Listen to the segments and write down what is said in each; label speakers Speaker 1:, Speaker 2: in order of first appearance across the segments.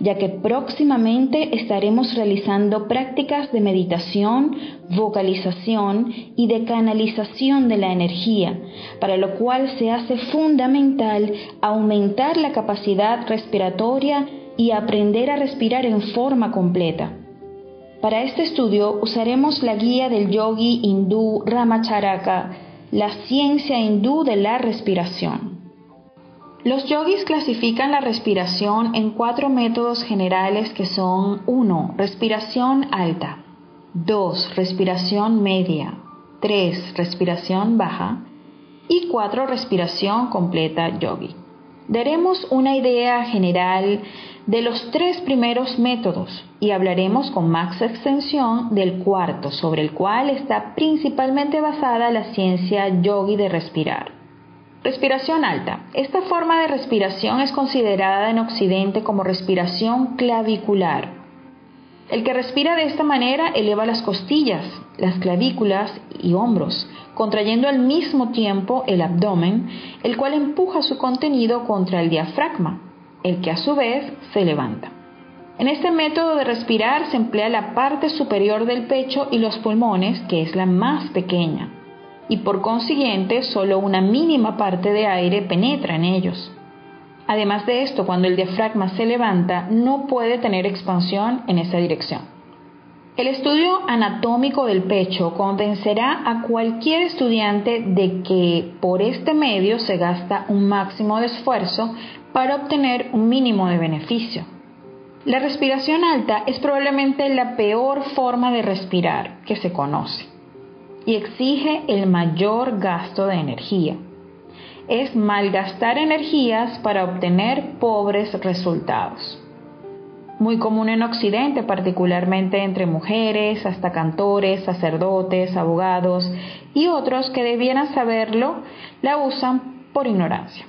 Speaker 1: Ya que próximamente estaremos realizando prácticas de meditación, vocalización y de canalización de la energía, para lo cual se hace fundamental aumentar la capacidad respiratoria y aprender a respirar en forma completa. Para este estudio usaremos la guía del yogi hindú Ramacharaka, la ciencia hindú de la respiración. Los yogis clasifican la respiración en cuatro métodos generales que son 1. Respiración alta. 2. Respiración media. 3. Respiración baja. Y 4. Respiración completa yogi. Daremos una idea general de los tres primeros métodos y hablaremos con más extensión del cuarto, sobre el cual está principalmente basada la ciencia yogi de respirar. Respiración alta. Esta forma de respiración es considerada en Occidente como respiración clavicular. El que respira de esta manera eleva las costillas, las clavículas y hombros, contrayendo al mismo tiempo el abdomen, el cual empuja su contenido contra el diafragma, el que a su vez se levanta. En este método de respirar se emplea la parte superior del pecho y los pulmones, que es la más pequeña y por consiguiente solo una mínima parte de aire penetra en ellos. Además de esto, cuando el diafragma se levanta, no puede tener expansión en esa dirección. El estudio anatómico del pecho convencerá a cualquier estudiante de que por este medio se gasta un máximo de esfuerzo para obtener un mínimo de beneficio. La respiración alta es probablemente la peor forma de respirar que se conoce y exige el mayor gasto de energía. Es malgastar energías para obtener pobres resultados. Muy común en Occidente, particularmente entre mujeres, hasta cantores, sacerdotes, abogados y otros que debieran saberlo, la usan por ignorancia.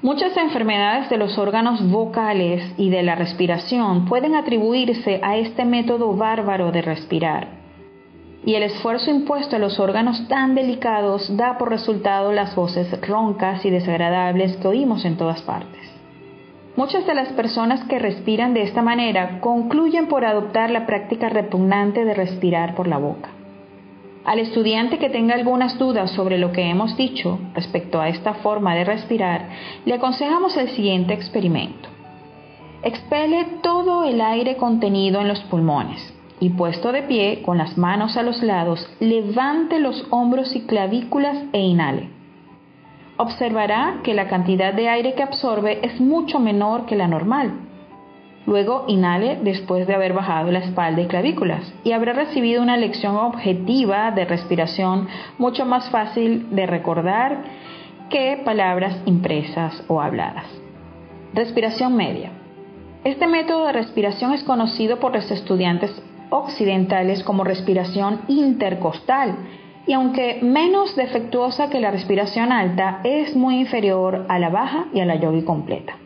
Speaker 1: Muchas enfermedades de los órganos vocales y de la respiración pueden atribuirse a este método bárbaro de respirar y el esfuerzo impuesto a los órganos tan delicados da por resultado las voces roncas y desagradables que oímos en todas partes. Muchas de las personas que respiran de esta manera concluyen por adoptar la práctica repugnante de respirar por la boca. Al estudiante que tenga algunas dudas sobre lo que hemos dicho respecto a esta forma de respirar, le aconsejamos el siguiente experimento. Expele todo el aire contenido en los pulmones y puesto de pie, con las manos a los lados, levante los hombros y clavículas e inhale. Observará que la cantidad de aire que absorbe es mucho menor que la normal. Luego inhale después de haber bajado la espalda y clavículas y habrá recibido una lección objetiva de respiración mucho más fácil de recordar que palabras impresas o habladas. Respiración media. Este método de respiración es conocido por los estudiantes occidentales como respiración intercostal y aunque menos defectuosa que la respiración alta, es muy inferior a la baja y a la yogi completa.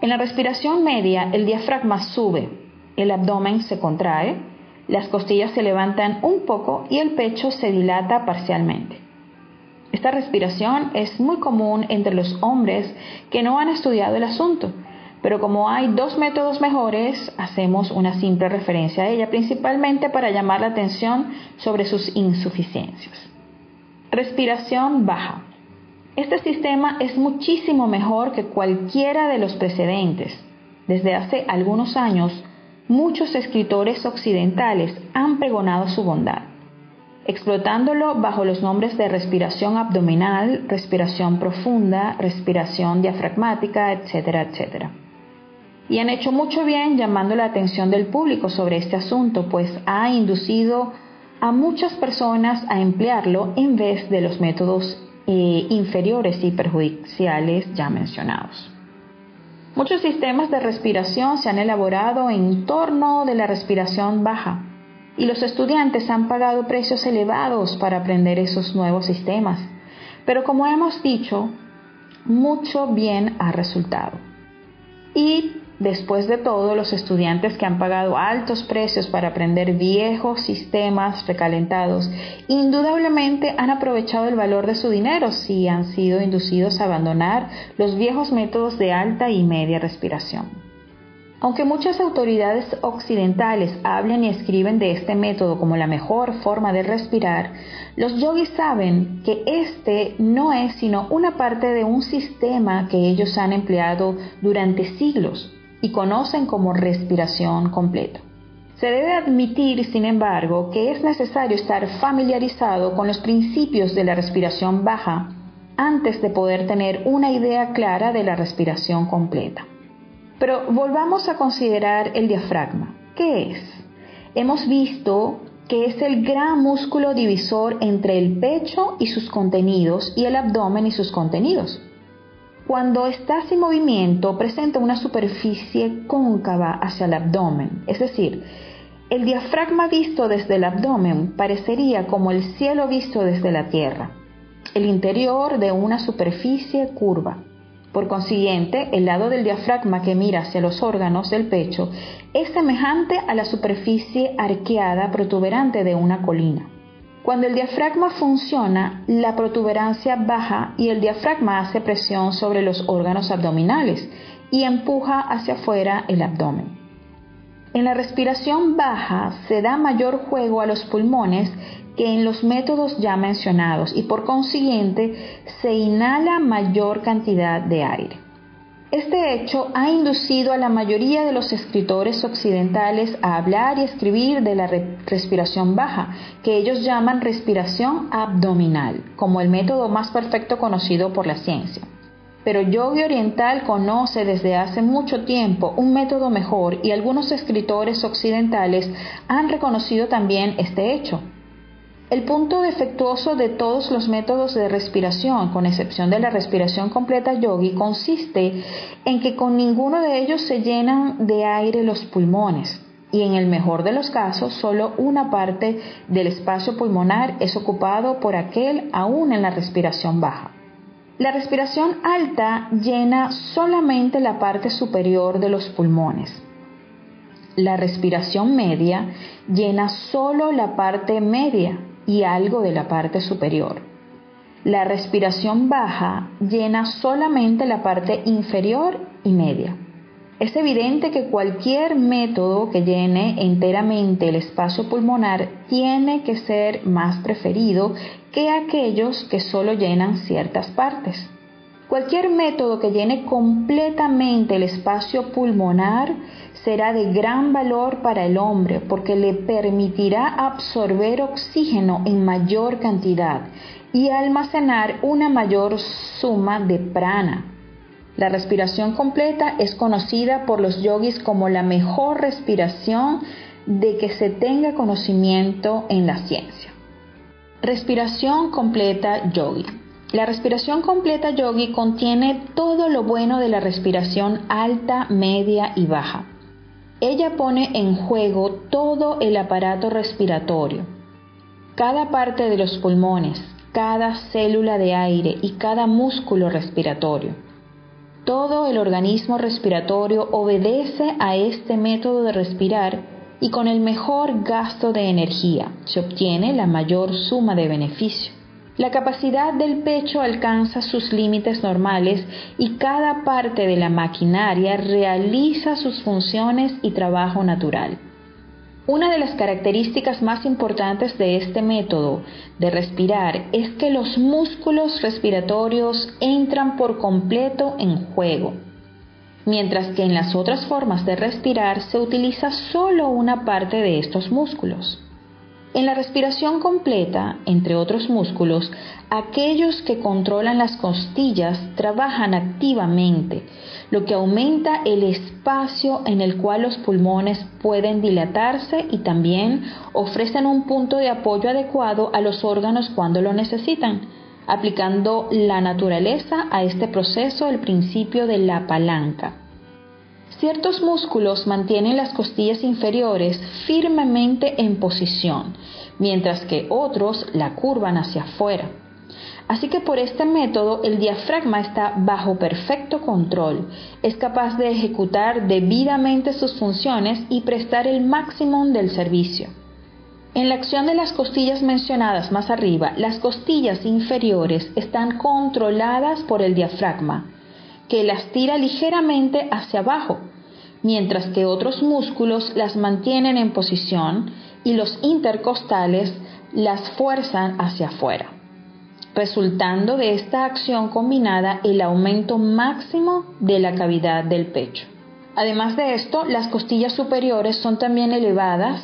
Speaker 1: En la respiración media, el diafragma sube, el abdomen se contrae, las costillas se levantan un poco y el pecho se dilata parcialmente. Esta respiración es muy común entre los hombres que no han estudiado el asunto, Pero como hay dos métodos mejores, hacemos una simple referencia a ella, principalmente para llamar la atención sobre sus insuficiencias. Respiración baja. Este sistema es muchísimo mejor que cualquiera de los precedentes. Desde hace algunos años, muchos escritores occidentales han pregonado su bondad, explotándolo bajo los nombres de respiración abdominal, respiración profunda, respiración diafragmática, etcétera, etcétera. Y han hecho mucho bien llamando la atención del público sobre este asunto, pues ha inducido a muchas personas a emplearlo en vez de los métodos eh, inferiores y perjudiciales ya mencionados. Muchos sistemas de respiración se han elaborado en torno de la respiración baja y los estudiantes han pagado precios elevados para aprender esos nuevos sistemas. Pero como hemos dicho, mucho bien ha resultado. Y Después de todo, los estudiantes que han pagado altos precios para aprender viejos sistemas recalentados, indudablemente han aprovechado el valor de su dinero si han sido inducidos a abandonar los viejos métodos de alta y media respiración. Aunque muchas autoridades occidentales hablan y escriben de este método como la mejor forma de respirar, los yogis saben que este no es sino una parte de un sistema que ellos han empleado durante siglos y conocen como respiración completa. Se debe admitir, sin embargo, que es necesario estar familiarizado con los principios de la respiración baja antes de poder tener una idea clara de la respiración completa. Pero volvamos a considerar el diafragma. ¿Qué es? Hemos visto que es el gran músculo divisor entre el pecho y sus contenidos y el abdomen y sus contenidos. Cuando está sin movimiento, presenta una superficie cóncava hacia el abdomen, es decir, el diafragma visto desde el abdomen parecería como el cielo visto desde la tierra, el interior de una superficie curva. Por consiguiente, el lado del diafragma que mira hacia los órganos del pecho es semejante a la superficie arqueada protuberante de una colina. Cuando el diafragma funciona, la protuberancia baja y el diafragma hace presión sobre los órganos abdominales y empuja hacia afuera el abdomen. En la respiración baja se da mayor juego a los pulmones que en los métodos ya mencionados y por consiguiente se inhala mayor cantidad de aire. Este hecho ha inducido a la mayoría de los escritores occidentales a hablar y escribir de la respiración baja, que ellos llaman respiración abdominal, como el método más perfecto conocido por la ciencia. Pero Yogi Oriental conoce desde hace mucho tiempo un método mejor y algunos escritores occidentales han reconocido también este hecho. El punto defectuoso de todos los métodos de respiración, con excepción de la respiración completa yogi, consiste en que con ninguno de ellos se llenan de aire los pulmones y en el mejor de los casos solo una parte del espacio pulmonar es ocupado por aquel aún en la respiración baja. La respiración alta llena solamente la parte superior de los pulmones. La respiración media llena solo la parte media y algo de la parte superior. La respiración baja llena solamente la parte inferior y media. Es evidente que cualquier método que llene enteramente el espacio pulmonar tiene que ser más preferido que aquellos que solo llenan ciertas partes. Cualquier método que llene completamente el espacio pulmonar será de gran valor para el hombre porque le permitirá absorber oxígeno en mayor cantidad y almacenar una mayor suma de prana. La respiración completa es conocida por los yogis como la mejor respiración de que se tenga conocimiento en la ciencia. Respiración completa yogi. La respiración completa yogi contiene todo lo bueno de la respiración alta, media y baja. Ella pone en juego todo el aparato respiratorio, cada parte de los pulmones, cada célula de aire y cada músculo respiratorio. Todo el organismo respiratorio obedece a este método de respirar y con el mejor gasto de energía se obtiene la mayor suma de beneficio. La capacidad del pecho alcanza sus límites normales y cada parte de la maquinaria realiza sus funciones y trabajo natural. Una de las características más importantes de este método de respirar es que los músculos respiratorios entran por completo en juego, mientras que en las otras formas de respirar se utiliza solo una parte de estos músculos. En la respiración completa, entre otros músculos, aquellos que controlan las costillas trabajan activamente, lo que aumenta el espacio en el cual los pulmones pueden dilatarse y también ofrecen un punto de apoyo adecuado a los órganos cuando lo necesitan, aplicando la naturaleza a este proceso el principio de la palanca. Ciertos músculos mantienen las costillas inferiores firmemente en posición, mientras que otros la curvan hacia afuera. Así que por este método el diafragma está bajo perfecto control, es capaz de ejecutar debidamente sus funciones y prestar el máximo del servicio. En la acción de las costillas mencionadas más arriba, las costillas inferiores están controladas por el diafragma, que las tira ligeramente hacia abajo, mientras que otros músculos las mantienen en posición y los intercostales las fuerzan hacia afuera, resultando de esta acción combinada el aumento máximo de la cavidad del pecho. Además de esto, las costillas superiores son también elevadas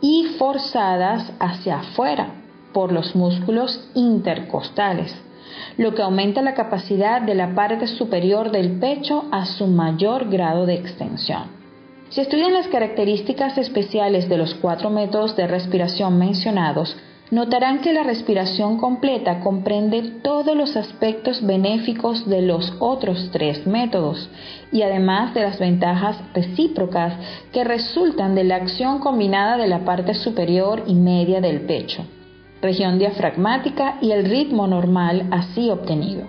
Speaker 1: y forzadas hacia afuera por los músculos intercostales lo que aumenta la capacidad de la parte superior del pecho a su mayor grado de extensión. Si estudian las características especiales de los cuatro métodos de respiración mencionados, notarán que la respiración completa comprende todos los aspectos benéficos de los otros tres métodos y además de las ventajas recíprocas que resultan de la acción combinada de la parte superior y media del pecho región diafragmática y el ritmo normal así obtenido.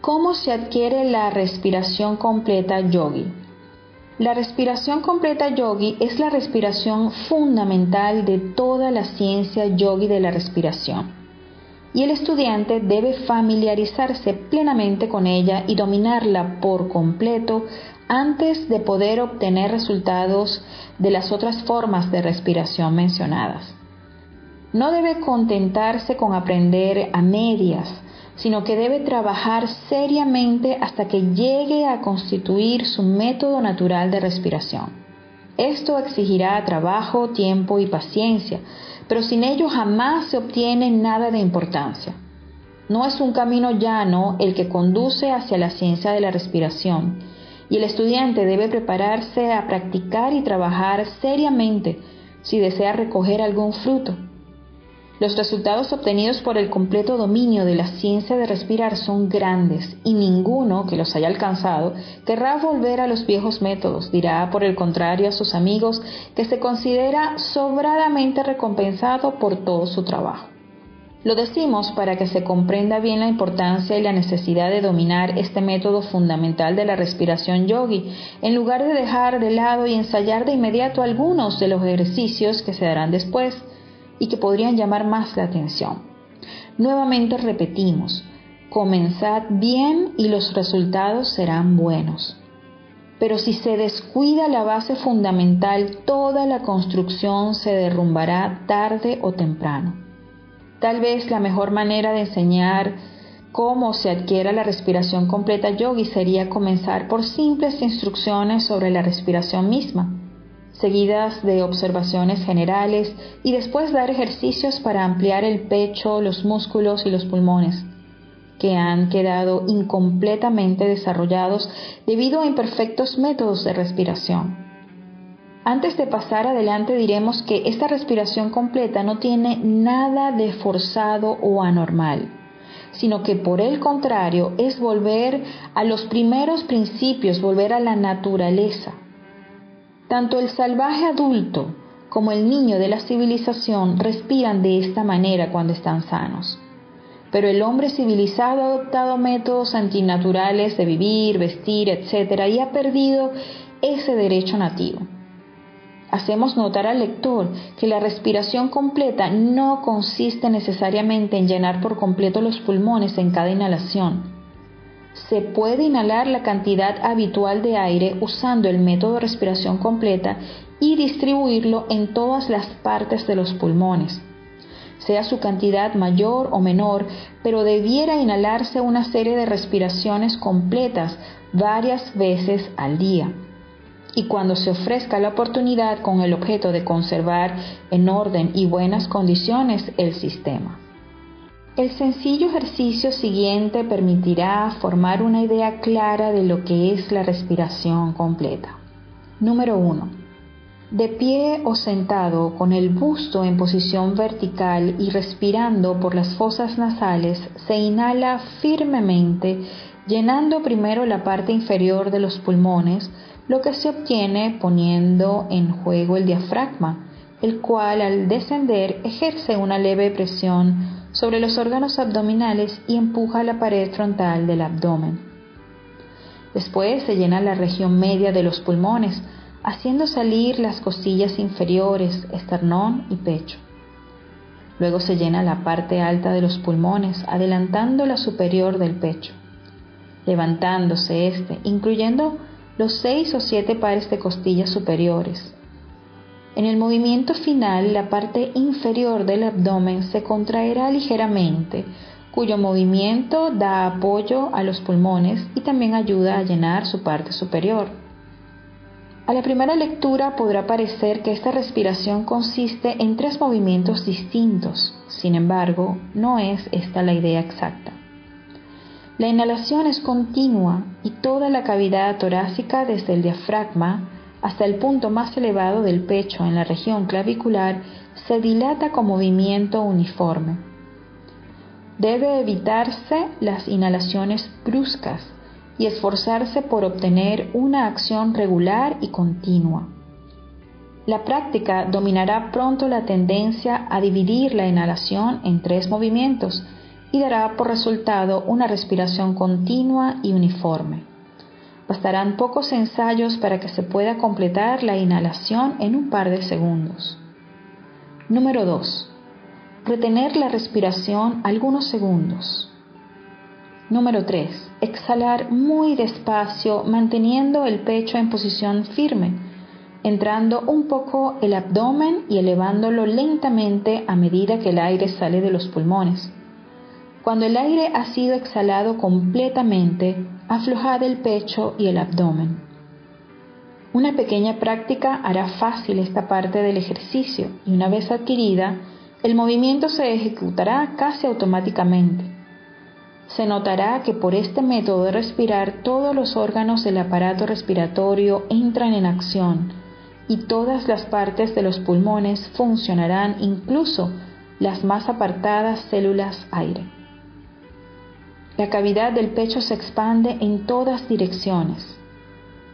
Speaker 1: ¿Cómo se adquiere la respiración completa yogi? La respiración completa yogi es la respiración fundamental de toda la ciencia yogi de la respiración. Y el estudiante debe familiarizarse plenamente con ella y dominarla por completo antes de poder obtener resultados de las otras formas de respiración mencionadas no debe contentarse con aprender a medias, sino que debe trabajar seriamente hasta que llegue a constituir su método natural de respiración. Esto exigirá trabajo, tiempo y paciencia, pero sin ello jamás se obtiene nada de importancia. No es un camino llano el que conduce hacia la ciencia de la respiración, y el estudiante debe prepararse a practicar y trabajar seriamente si desea recoger algún fruto. Los resultados obtenidos por el completo dominio de la ciencia de respirar son grandes y ninguno que los haya alcanzado querrá volver a los viejos métodos. Dirá por el contrario a sus amigos que se considera sobradamente recompensado por todo su trabajo. Lo decimos para que se comprenda bien la importancia y la necesidad de dominar este método fundamental de la respiración yogi, en lugar de dejar de lado y ensayar de inmediato algunos de los ejercicios que se darán después y que podrían llamar más la atención. Nuevamente repetimos, comenzad bien y los resultados serán buenos. Pero si se descuida la base fundamental, toda la construcción se derrumbará tarde o temprano. Tal vez la mejor manera de enseñar cómo se adquiera la respiración completa yogi sería comenzar por simples instrucciones sobre la respiración misma seguidas de observaciones generales y después dar ejercicios para ampliar el pecho, los músculos y los pulmones, que han quedado incompletamente desarrollados debido a imperfectos métodos de respiración. Antes de pasar adelante diremos que esta respiración completa no tiene nada de forzado o anormal, sino que por el contrario es volver a los primeros principios, volver a la naturaleza tanto el salvaje adulto como el niño de la civilización respiran de esta manera cuando están sanos. Pero el hombre civilizado ha adoptado métodos antinaturales de vivir, vestir, etc. y ha perdido ese derecho nativo. hacemos notar al lector que la respiración completa no consiste necesariamente en llenar por completo los pulmones en cada inhalación. Se puede inhalar la cantidad habitual de aire usando el método de respiración completa y distribuirlo en todas las partes de los pulmones, sea su cantidad mayor o menor, pero debiera inhalarse una serie de respiraciones completas varias veces al día y cuando se ofrezca la oportunidad con el objeto de conservar en orden y buenas condiciones el sistema. El sencillo ejercicio siguiente permitirá formar una idea clara de lo que es la respiración completa. Número 1. De pie o sentado con el busto en posición vertical y respirando por las fosas nasales, se inhala firmemente, llenando primero la parte inferior de los pulmones, lo que se obtiene poniendo en juego el diafragma, el cual al descender ejerce una leve presión sobre los órganos abdominales y empuja la pared frontal del abdomen. Después se llena la región media de los pulmones, haciendo salir las costillas inferiores, esternón y pecho. Luego se llena la parte alta de los pulmones, adelantando la superior del pecho, levantándose este, incluyendo los seis o siete pares de costillas superiores. En el movimiento final, la parte inferior del abdomen se contraerá ligeramente, cuyo movimiento da apoyo a los pulmones y también ayuda a llenar su parte superior. A la primera lectura podrá parecer que esta respiración consiste en tres movimientos distintos, sin embargo, no es esta la idea exacta. La inhalación es continua y toda la cavidad torácica desde el diafragma hasta el punto más elevado del pecho en la región clavicular se dilata con movimiento uniforme. Debe evitarse las inhalaciones bruscas y esforzarse por obtener una acción regular y continua. La práctica dominará pronto la tendencia a dividir la inhalación en tres movimientos y dará por resultado una respiración continua y uniforme. Bastarán pocos ensayos para que se pueda completar la inhalación en un par de segundos. Número 2. Retener la respiración algunos segundos. Número 3. Exhalar muy despacio manteniendo el pecho en posición firme, entrando un poco el abdomen y elevándolo lentamente a medida que el aire sale de los pulmones. Cuando el aire ha sido exhalado completamente, aflojad el pecho y el abdomen. Una pequeña práctica hará fácil esta parte del ejercicio y una vez adquirida, el movimiento se ejecutará casi automáticamente. Se notará que por este método de respirar todos los órganos del aparato respiratorio entran en acción y todas las partes de los pulmones funcionarán, incluso las más apartadas células aire. La cavidad del pecho se expande en todas direcciones.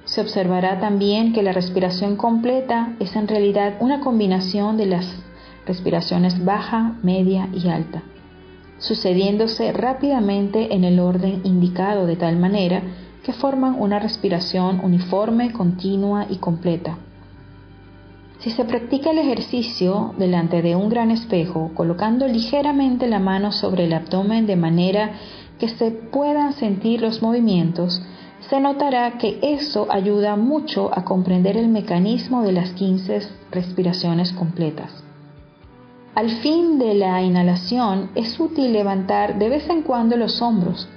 Speaker 1: Se observará también que la respiración completa es en realidad una combinación de las respiraciones baja, media y alta, sucediéndose rápidamente en el orden indicado de tal manera que forman una respiración uniforme, continua y completa. Si se practica el ejercicio delante de un gran espejo, colocando ligeramente la mano sobre el abdomen de manera que se puedan sentir los movimientos, se notará que eso ayuda mucho a comprender el mecanismo de las 15 respiraciones completas. Al fin de la inhalación es útil levantar de vez en cuando los hombros,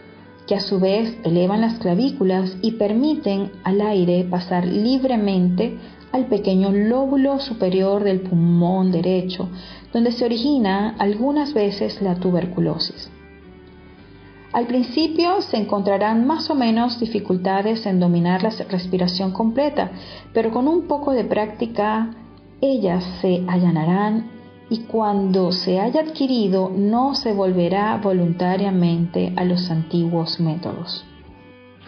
Speaker 1: que a su vez elevan las clavículas y permiten al aire pasar libremente al pequeño lóbulo superior del pulmón derecho, donde se origina algunas veces la tuberculosis. Al principio se encontrarán más o menos dificultades en dominar la respiración completa, pero con un poco de práctica ellas se allanarán y cuando se haya adquirido no se volverá voluntariamente a los antiguos métodos.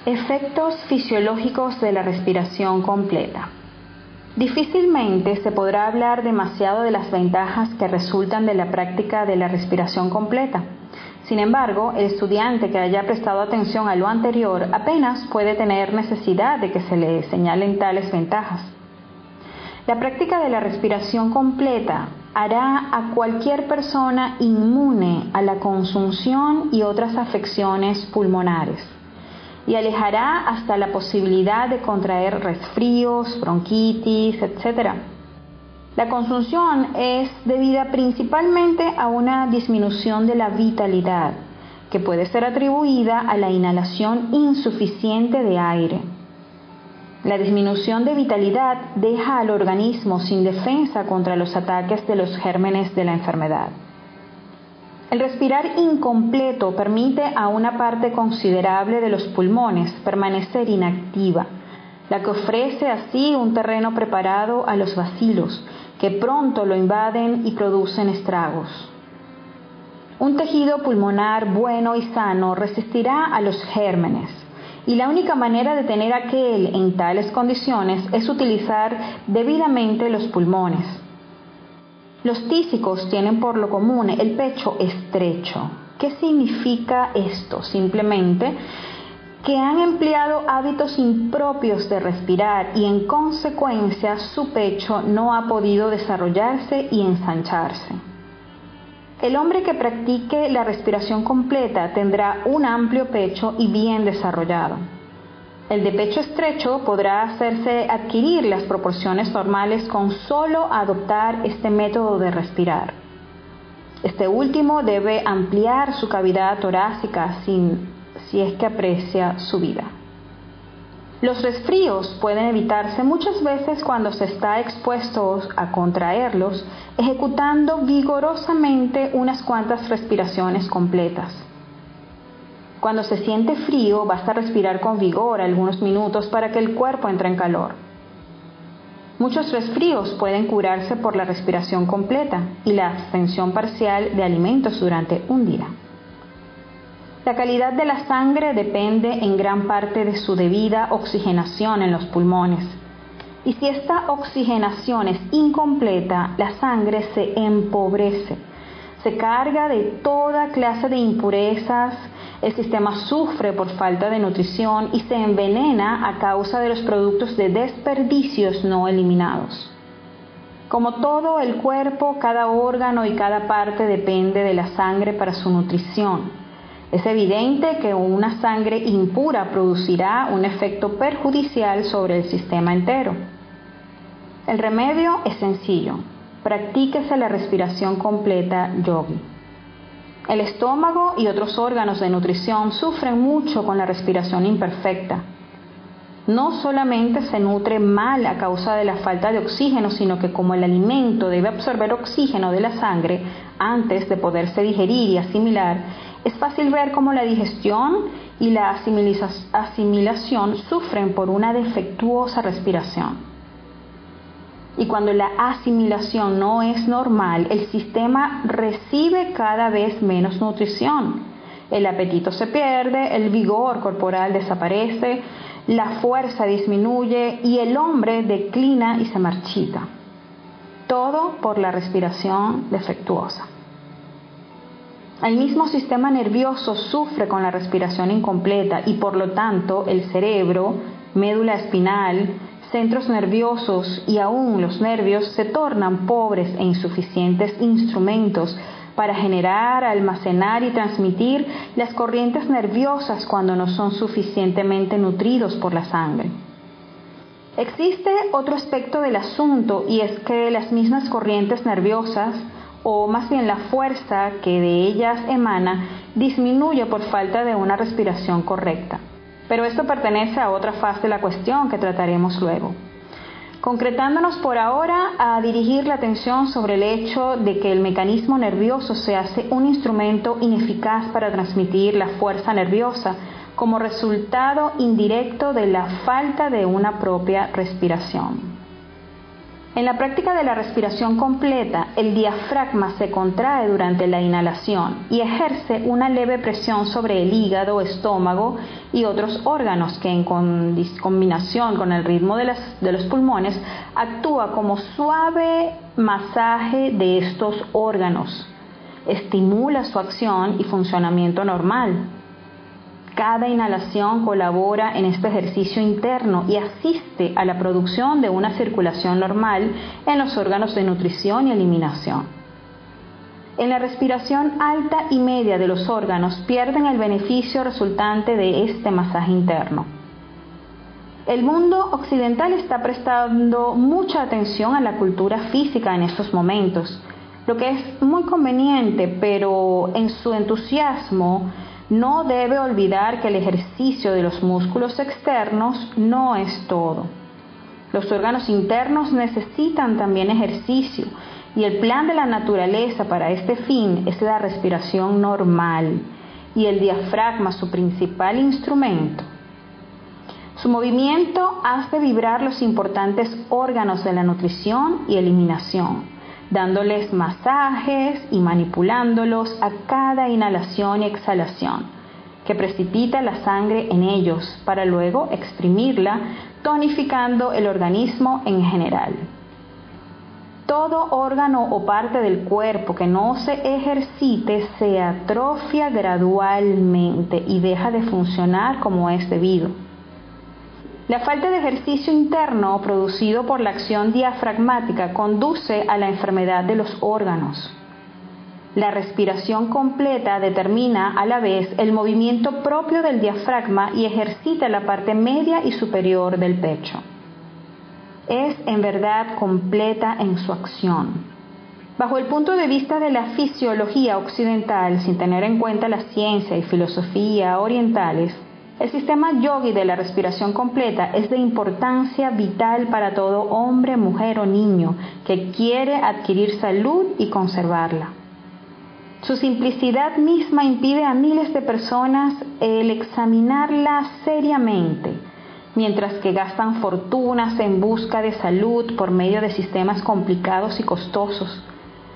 Speaker 1: Efectos fisiológicos de la respiración completa. Difícilmente se podrá hablar demasiado de las ventajas que resultan de la práctica de la respiración completa sin embargo, el estudiante que haya prestado atención a lo anterior apenas puede tener necesidad de que se le señalen tales ventajas. La práctica de la respiración completa hará a cualquier persona inmune a la consunción y otras afecciones pulmonares y alejará hasta la posibilidad de contraer resfríos, bronquitis, etc. La consunción es debida principalmente a una disminución de la vitalidad, que puede ser atribuida a la inhalación insuficiente de aire. La disminución de vitalidad deja al organismo sin defensa contra los ataques de los gérmenes de la enfermedad. El respirar incompleto permite a una parte considerable de los pulmones permanecer inactiva, la que ofrece así un terreno preparado a los vacilos, que pronto lo invaden y producen estragos. Un tejido pulmonar bueno y sano resistirá a los gérmenes y la única manera de tener aquel en tales condiciones es utilizar debidamente los pulmones. Los tísicos tienen por lo común el pecho estrecho. ¿Qué significa esto? Simplemente que han empleado hábitos impropios de respirar y en consecuencia su pecho no ha podido desarrollarse y ensancharse. El hombre que practique la respiración completa tendrá un amplio pecho y bien desarrollado. El de pecho estrecho podrá hacerse adquirir las proporciones normales con solo adoptar este método de respirar. Este último debe ampliar su cavidad torácica sin, si es que aprecia su vida. Los resfríos pueden evitarse muchas veces cuando se está expuesto a contraerlos, ejecutando vigorosamente unas cuantas respiraciones completas. Cuando se siente frío, basta respirar con vigor algunos minutos para que el cuerpo entre en calor. Muchos resfríos pueden curarse por la respiración completa y la abstención parcial de alimentos durante un día. La calidad de la sangre depende en gran parte de su debida oxigenación en los pulmones. Y si esta oxigenación es incompleta, la sangre se empobrece, se carga de toda clase de impurezas, el sistema sufre por falta de nutrición y se envenena a causa de los productos de desperdicios no eliminados. Como todo el cuerpo, cada órgano y cada parte depende de la sangre para su nutrición. Es evidente que una sangre impura producirá un efecto perjudicial sobre el sistema entero. El remedio es sencillo. Practíquese la respiración completa yogi. El estómago y otros órganos de nutrición sufren mucho con la respiración imperfecta. No solamente se nutre mal a causa de la falta de oxígeno, sino que como el alimento debe absorber oxígeno de la sangre antes de poderse digerir y asimilar, es fácil ver cómo la digestión y la asimilación sufren por una defectuosa respiración. Y cuando la asimilación no es normal, el sistema recibe cada vez menos nutrición. El apetito se pierde, el vigor corporal desaparece, la fuerza disminuye y el hombre declina y se marchita. Todo por la respiración defectuosa. El mismo sistema nervioso sufre con la respiración incompleta y por lo tanto el cerebro, médula espinal, centros nerviosos y aún los nervios se tornan pobres e insuficientes instrumentos para generar, almacenar y transmitir las corrientes nerviosas cuando no son suficientemente nutridos por la sangre. Existe otro aspecto del asunto y es que las mismas corrientes nerviosas o más bien la fuerza que de ellas emana disminuye por falta de una respiración correcta. Pero esto pertenece a otra fase de la cuestión que trataremos luego. Concretándonos por ahora a dirigir la atención sobre el hecho de que el mecanismo nervioso se hace un instrumento ineficaz para transmitir la fuerza nerviosa como resultado indirecto de la falta de una propia respiración. En la práctica de la respiración completa, el diafragma se contrae durante la inhalación y ejerce una leve presión sobre el hígado, estómago y otros órganos que en combinación con el ritmo de, de los pulmones actúa como suave masaje de estos órganos. Estimula su acción y funcionamiento normal. Cada inhalación colabora en este ejercicio interno y asiste a la producción de una circulación normal en los órganos de nutrición y eliminación. En la respiración alta y media de los órganos pierden el beneficio resultante de este masaje interno. El mundo occidental está prestando mucha atención a la cultura física en estos momentos, lo que es muy conveniente, pero en su entusiasmo no debe olvidar que el ejercicio de los músculos externos no es todo. Los órganos internos necesitan también ejercicio y el plan de la naturaleza para este fin es la respiración normal y el diafragma su principal instrumento. Su movimiento hace vibrar los importantes órganos de la nutrición y eliminación dándoles masajes y manipulándolos a cada inhalación y exhalación, que precipita la sangre en ellos para luego exprimirla, tonificando el organismo en general. Todo órgano o parte del cuerpo que no se ejercite se atrofia gradualmente y deja de funcionar como es debido. La falta de ejercicio interno producido por la acción diafragmática conduce a la enfermedad de los órganos. La respiración completa determina a la vez el movimiento propio del diafragma y ejercita la parte media y superior del pecho. Es en verdad completa en su acción. Bajo el punto de vista de la fisiología occidental, sin tener en cuenta la ciencia y filosofía orientales, el sistema yogi de la respiración completa es de importancia vital para todo hombre, mujer o niño que quiere adquirir salud y conservarla. Su simplicidad misma impide a miles de personas el examinarla seriamente, mientras que gastan fortunas en busca de salud por medio de sistemas complicados y costosos.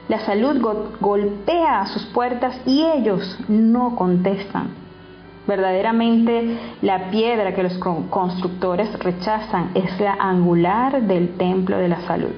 Speaker 1: La salud golpea a sus puertas y ellos no contestan. Verdaderamente la piedra que los constructores rechazan es la angular del templo de la salud.